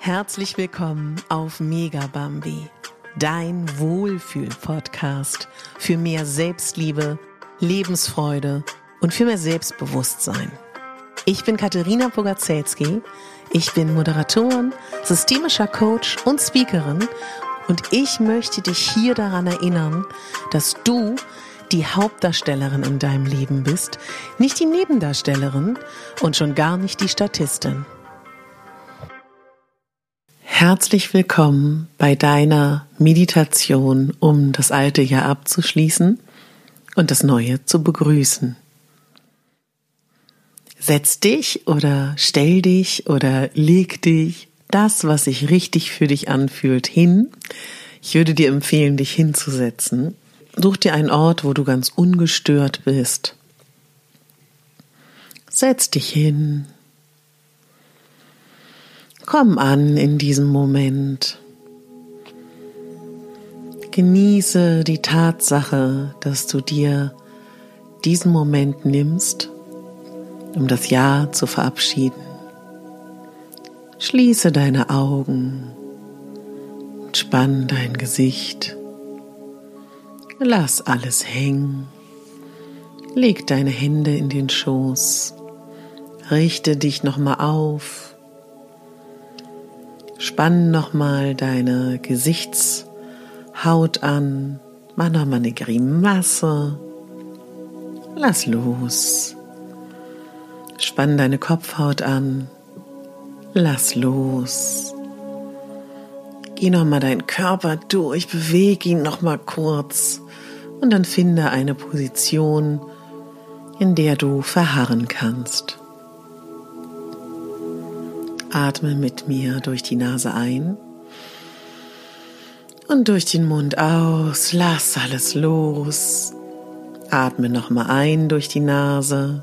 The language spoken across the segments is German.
Herzlich willkommen auf Mega Bambi, dein Wohlfühl-Podcast für mehr Selbstliebe, Lebensfreude und für mehr Selbstbewusstsein. Ich bin Katharina Bogacelski, ich bin Moderatorin, systemischer Coach und Speakerin und ich möchte dich hier daran erinnern, dass du die Hauptdarstellerin in deinem Leben bist, nicht die Nebendarstellerin und schon gar nicht die Statistin. Herzlich willkommen bei deiner Meditation, um das alte Jahr abzuschließen und das neue zu begrüßen. Setz dich oder stell dich oder leg dich das, was sich richtig für dich anfühlt, hin. Ich würde dir empfehlen, dich hinzusetzen. Such dir einen Ort, wo du ganz ungestört bist. Setz dich hin, Komm an in diesem Moment. Genieße die Tatsache, dass du dir diesen Moment nimmst, um das Jahr zu verabschieden. Schließe deine Augen und spann dein Gesicht. Lass alles hängen. Leg deine Hände in den Schoß. Richte dich nochmal auf Spann nochmal deine Gesichtshaut an. Mach nochmal eine Grimasse. Lass los. Spann deine Kopfhaut an. Lass los. Geh nochmal deinen Körper durch, bewege ihn nochmal kurz und dann finde eine Position, in der du verharren kannst. Atme mit mir durch die Nase ein und durch den Mund aus. Lass alles los. Atme nochmal ein durch die Nase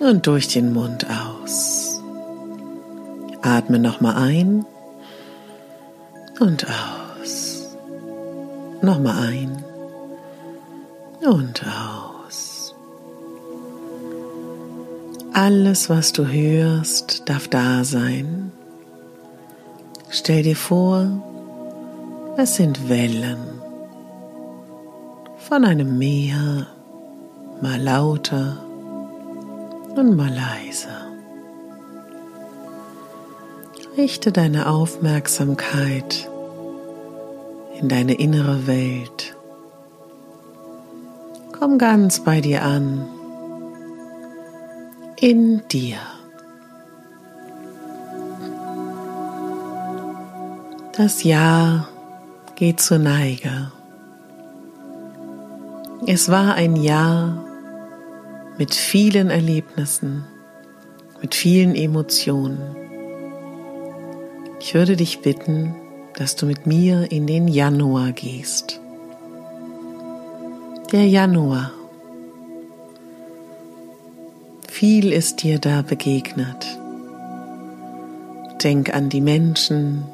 und durch den Mund aus. Atme nochmal ein und aus. Nochmal ein und aus. Alles, was du hörst, darf da sein. Stell dir vor, es sind Wellen von einem Meer, mal lauter und mal leiser. Richte deine Aufmerksamkeit in deine innere Welt. Komm ganz bei dir an in dir. Das Jahr geht zur Neige. Es war ein Jahr mit vielen Erlebnissen, mit vielen Emotionen. Ich würde dich bitten, dass du mit mir in den Januar gehst. Der Januar viel ist dir da begegnet. Denk an die Menschen,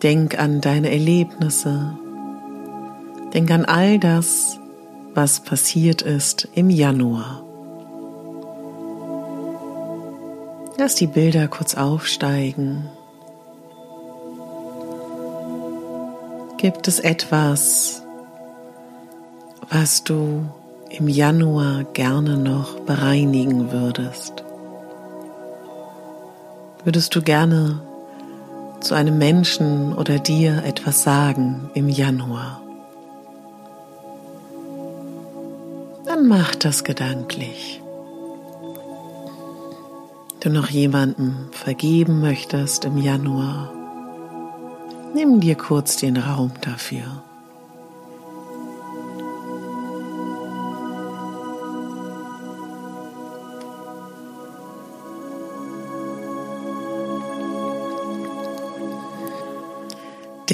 denk an deine Erlebnisse, denk an all das, was passiert ist im Januar. Lass die Bilder kurz aufsteigen. Gibt es etwas, was du im Januar gerne noch bereinigen würdest? Würdest du gerne zu einem Menschen oder dir etwas sagen im Januar? Dann mach das gedanklich. Du noch jemandem vergeben möchtest im Januar, nimm dir kurz den Raum dafür.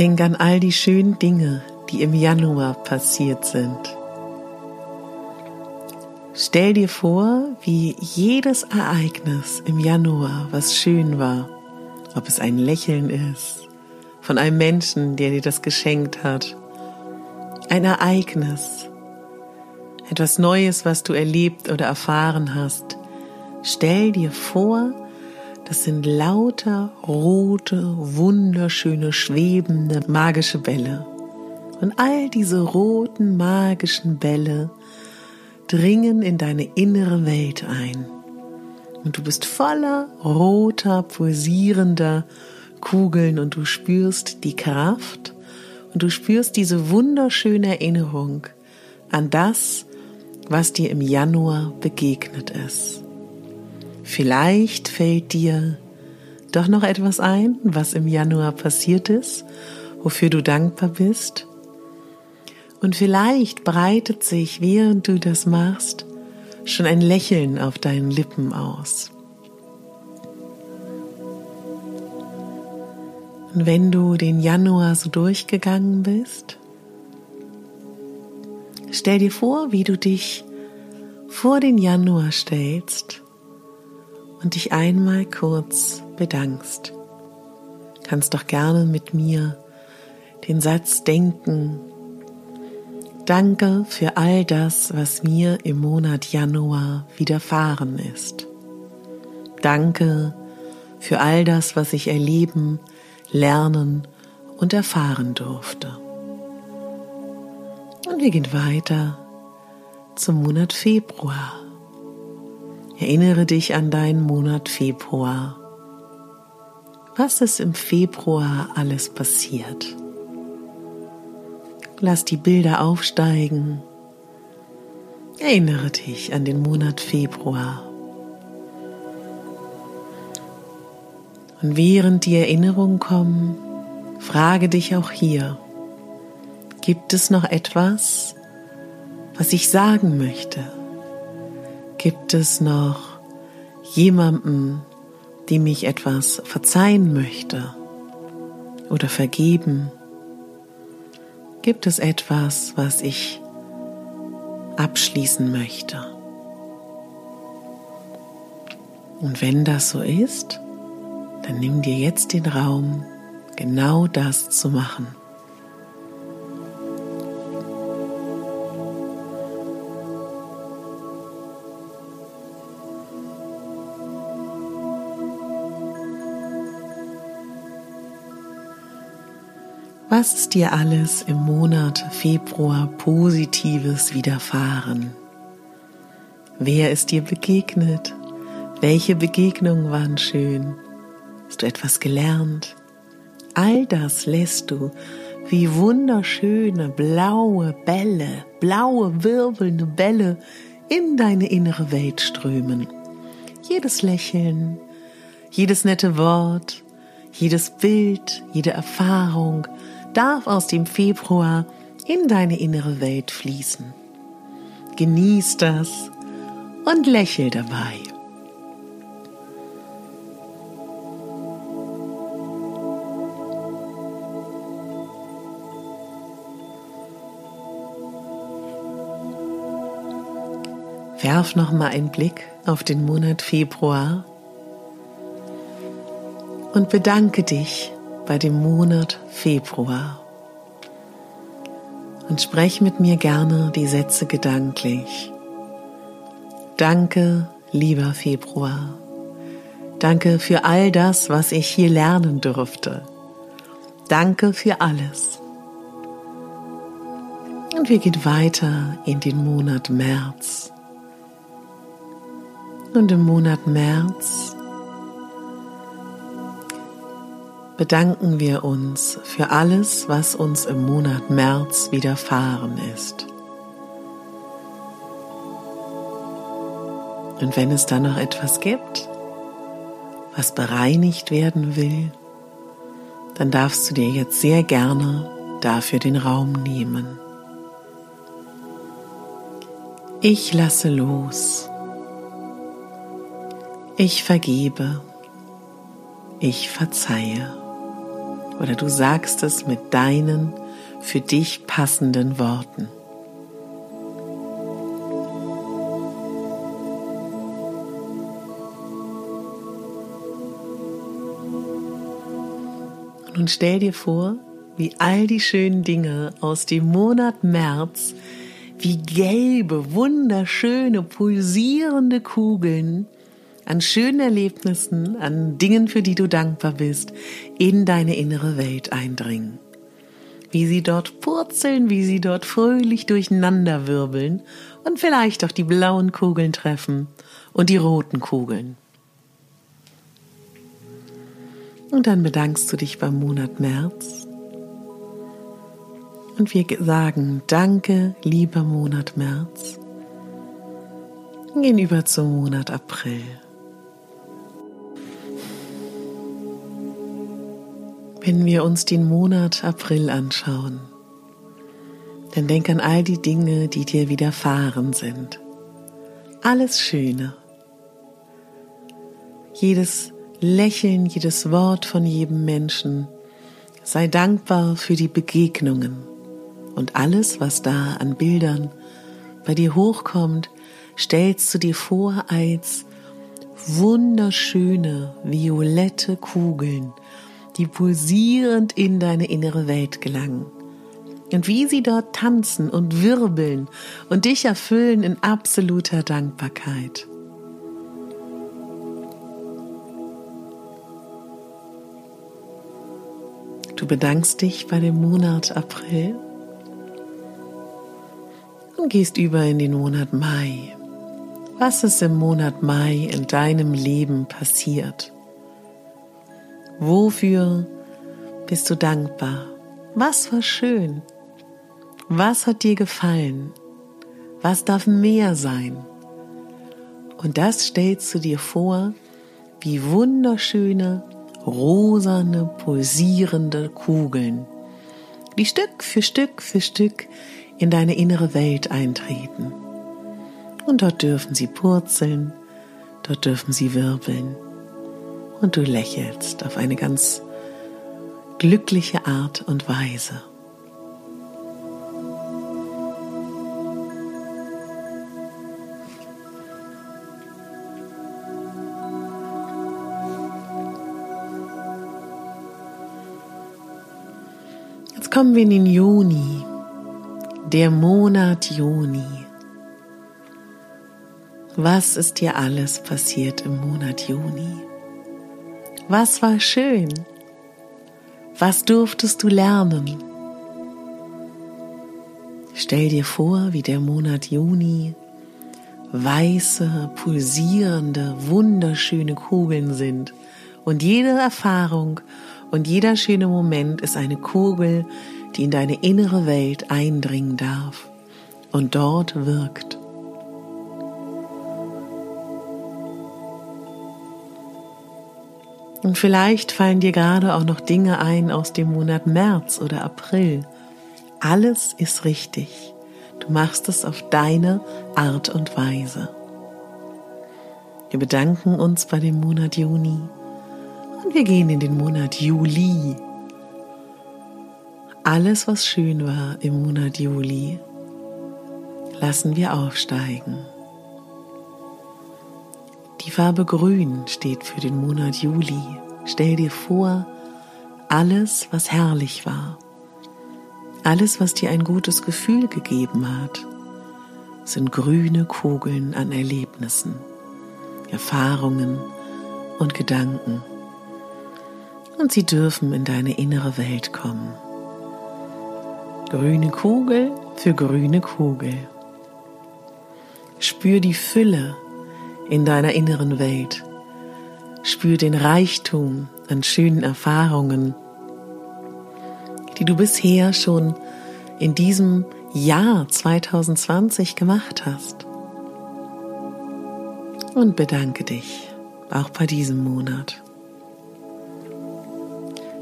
Denk an all die schönen Dinge, die im Januar passiert sind. Stell dir vor, wie jedes Ereignis im Januar, was schön war, ob es ein Lächeln ist, von einem Menschen, der dir das geschenkt hat, ein Ereignis, etwas Neues, was du erlebt oder erfahren hast. Stell dir vor, Das sind lauter rote, wunderschöne, schwebende, magische Bälle. Und all diese roten, magischen Bälle dringen in deine innere Welt ein. Und du bist voller roter, pulsierender Kugeln und du spürst die Kraft und du spürst diese wunderschöne Erinnerung an das, was dir im Januar begegnet ist. Vielleicht fällt dir doch noch etwas ein, was im Januar passiert ist, wofür du dankbar bist. Und vielleicht breitet sich, während du das machst, schon ein Lächeln auf deinen Lippen aus. Und wenn du den Januar so durchgegangen bist, stell dir vor, wie du dich vor den Januar stellst und dich einmal kurz bedankst. Kannst doch gerne mit mir den Satz denken, Danke für all das, was mir im Monat Januar widerfahren ist. Danke für all das, was ich erleben, lernen und erfahren durfte. Und wir gehen weiter zum Monat Februar. Erinnere dich an deinen Monat Februar. Was ist im Februar alles passiert? Lass die Bilder aufsteigen. Erinnere dich an den Monat Februar. Und während die Erinnerungen kommen, frage dich auch hier, gibt es noch etwas, was ich sagen möchte? Gibt es noch jemanden, dem ich etwas verzeihen möchte oder vergeben? Gibt es etwas, was ich abschließen möchte? Und wenn das so ist, dann nimm dir jetzt den Raum, genau das zu machen. Was ist dir alles im Monat Februar Positives widerfahren? Wer ist dir begegnet? Welche Begegnungen waren schön? Hast du etwas gelernt? All das lässt du wie wunderschöne blaue Bälle, blaue wirbelnde Bälle in deine innere Welt strömen. Jedes Lächeln, jedes nette Wort, jedes Bild, jede Erfahrung, darf aus dem Februar in deine innere Welt fließen. Genieß das und lächel dabei. Werf noch mal einen Blick auf den Monat Februar und bedanke dich bei dem Monat Februar. Und sprech mit mir gerne die Sätze gedanklich. Danke, lieber Februar. Danke für all das, was ich hier lernen durfte. Danke für alles. Und wir gehen weiter in den Monat März. Und im Monat März bedanken wir uns für alles, was uns im Monat März widerfahren ist. Und wenn es da noch etwas gibt, was bereinigt werden will, dann darfst du dir jetzt sehr gerne dafür den Raum nehmen. Ich lasse los. Ich vergebe. Ich verzeihe oder du sagst es mit deinen für dich passenden Worten. Nun stell dir vor, wie all die schönen Dinge aus dem Monat März, wie gelbe, wunderschöne, pulsierende Kugeln an schönen Erlebnissen, an Dingen, für die du dankbar bist, in deine innere Welt eindringen. Wie sie dort purzeln, wie sie dort fröhlich durcheinander wirbeln und vielleicht auch die blauen Kugeln treffen und die roten Kugeln. Und dann bedankst du dich beim Monat März. Und wir sagen Danke, lieber Monat März. Gehen über zum Monat April. Wenn wir uns den Monat April anschauen, dann denk an all die Dinge, die dir widerfahren sind. Alles Schöne. Jedes Lächeln, jedes Wort von jedem Menschen. Sei dankbar für die Begegnungen und alles, was da an Bildern bei dir hochkommt, stellst du dir vor als wunderschöne violette Kugeln, die pulsierend in deine innere Welt gelangen. Und wie sie dort tanzen und wirbeln und dich erfüllen in absoluter Dankbarkeit. Du bedankst dich bei dem Monat April und gehst über in den Monat Mai. Was ist im Monat Mai in deinem Leben passiert? Wofür bist du dankbar? Was war schön? Was hat dir gefallen? Was darf mehr sein? Und das stellst du dir vor, wie wunderschöne, rosane, pulsierende Kugeln, die Stück für Stück für Stück in deine innere Welt eintreten. Und dort dürfen sie purzeln, dort dürfen sie wirbeln. Und du lächelst auf eine ganz glückliche Art und Weise. Jetzt kommen wir in den Juni, der Monat Juni. Was ist dir alles passiert im Monat Juni? Was war schön? Was durftest du lernen? Stell dir vor, wie der Monat Juni weiße, pulsierende, wunderschöne Kugeln sind und jede Erfahrung und jeder schöne Moment ist eine Kugel, die in deine innere Welt eindringen darf und dort wirkt. Und vielleicht fallen dir gerade auch noch Dinge ein aus dem Monat März oder April. Alles ist richtig. Du machst es auf deine Art und Weise. Wir bedanken uns bei dem Monat Juni und wir gehen in den Monat Juli. Alles, was schön war im Monat Juli, lassen wir aufsteigen. Die Farbe Grün steht für den Monat Juli. Stell dir vor, alles, was herrlich war, alles, was dir ein gutes Gefühl gegeben hat, sind grüne Kugeln an Erlebnissen, Erfahrungen und Gedanken. Und sie dürfen in deine innere Welt kommen. Grüne Kugel für grüne Kugel. Spür die Fülle in deiner inneren Welt. Spür den Reichtum an schönen Erfahrungen, die du bisher schon in diesem Jahr 2020 gemacht hast. Und bedanke dich auch bei diesem Monat.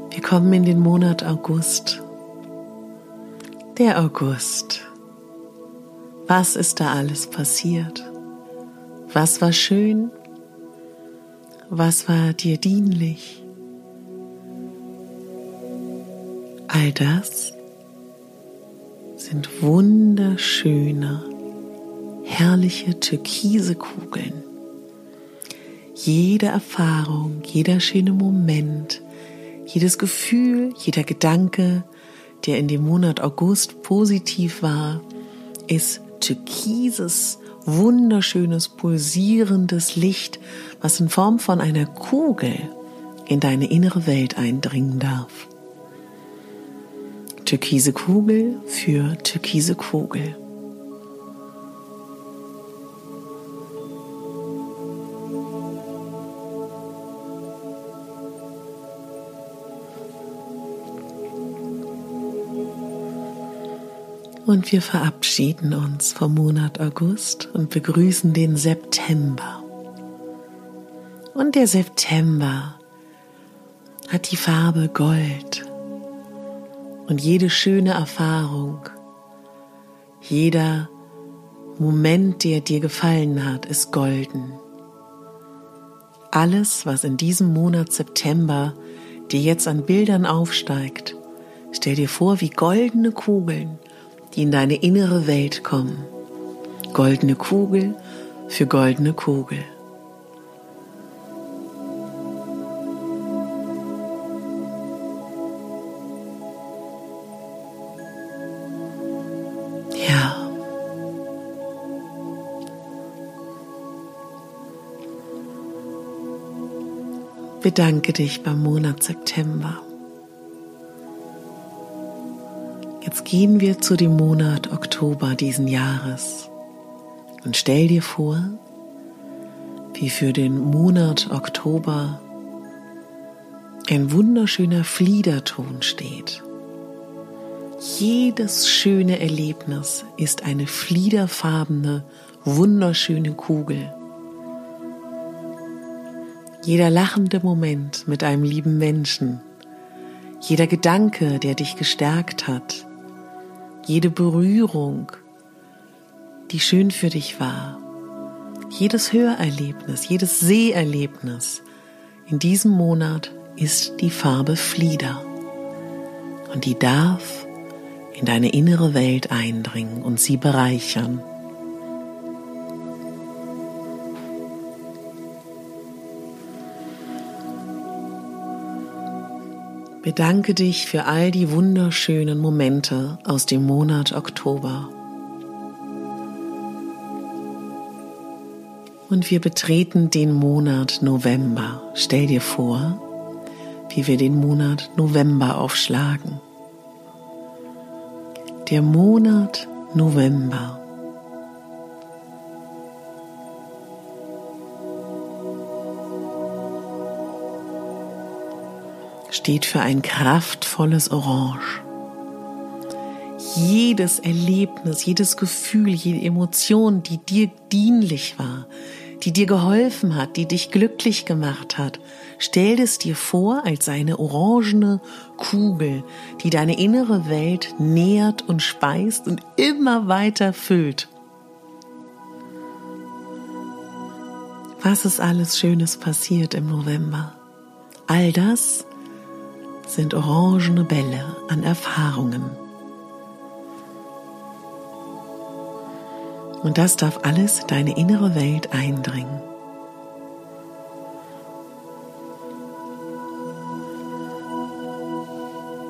Wir kommen in den Monat August. Der August. Was ist da alles passiert? Was war schön? Was war dir dienlich? All das sind wunderschöne, herrliche türkise Kugeln. Jede Erfahrung, jeder schöne Moment, jedes Gefühl, jeder Gedanke, der in dem Monat August positiv war, ist türkises wunderschönes, pulsierendes Licht, was in Form von einer Kugel in deine innere Welt eindringen darf. Türkise Kugel für türkise Kugel. Und wir verabschieden uns vom Monat August und begrüßen den September. Und der September hat die Farbe Gold. Und jede schöne Erfahrung, jeder Moment, der dir gefallen hat, ist golden. Alles, was in diesem Monat September dir jetzt an Bildern aufsteigt, stell dir vor wie goldene Kugeln die in deine innere Welt kommen. Goldene Kugel für goldene Kugel. Ja. Bedanke dich beim Monat September. Jetzt gehen wir zu dem Monat Oktober diesen Jahres und stell dir vor, wie für den Monat Oktober ein wunderschöner Fliederton steht. Jedes schöne Erlebnis ist eine fliederfarbene, wunderschöne Kugel. Jeder lachende Moment mit einem lieben Menschen, jeder Gedanke, der dich gestärkt hat, jede Berührung, die schön für dich war, jedes Hörerlebnis, jedes Seherlebnis in diesem Monat ist die Farbe Flieder und die darf in deine innere Welt eindringen und sie bereichern. Bedanke dich für all die wunderschönen Momente aus dem Monat Oktober. Und wir betreten den Monat November. Stell dir vor, wie wir den Monat November aufschlagen. Der Monat November. Steht für ein kraftvolles Orange. Jedes Erlebnis, jedes Gefühl, jede Emotion, die dir dienlich war, die dir geholfen hat, die dich glücklich gemacht hat, stell es dir vor als eine orangene Kugel, die deine innere Welt nährt und speist und immer weiter füllt. Was ist alles Schönes passiert im November? All das sind orangene Bälle an Erfahrungen. Und das darf alles deine innere Welt eindringen.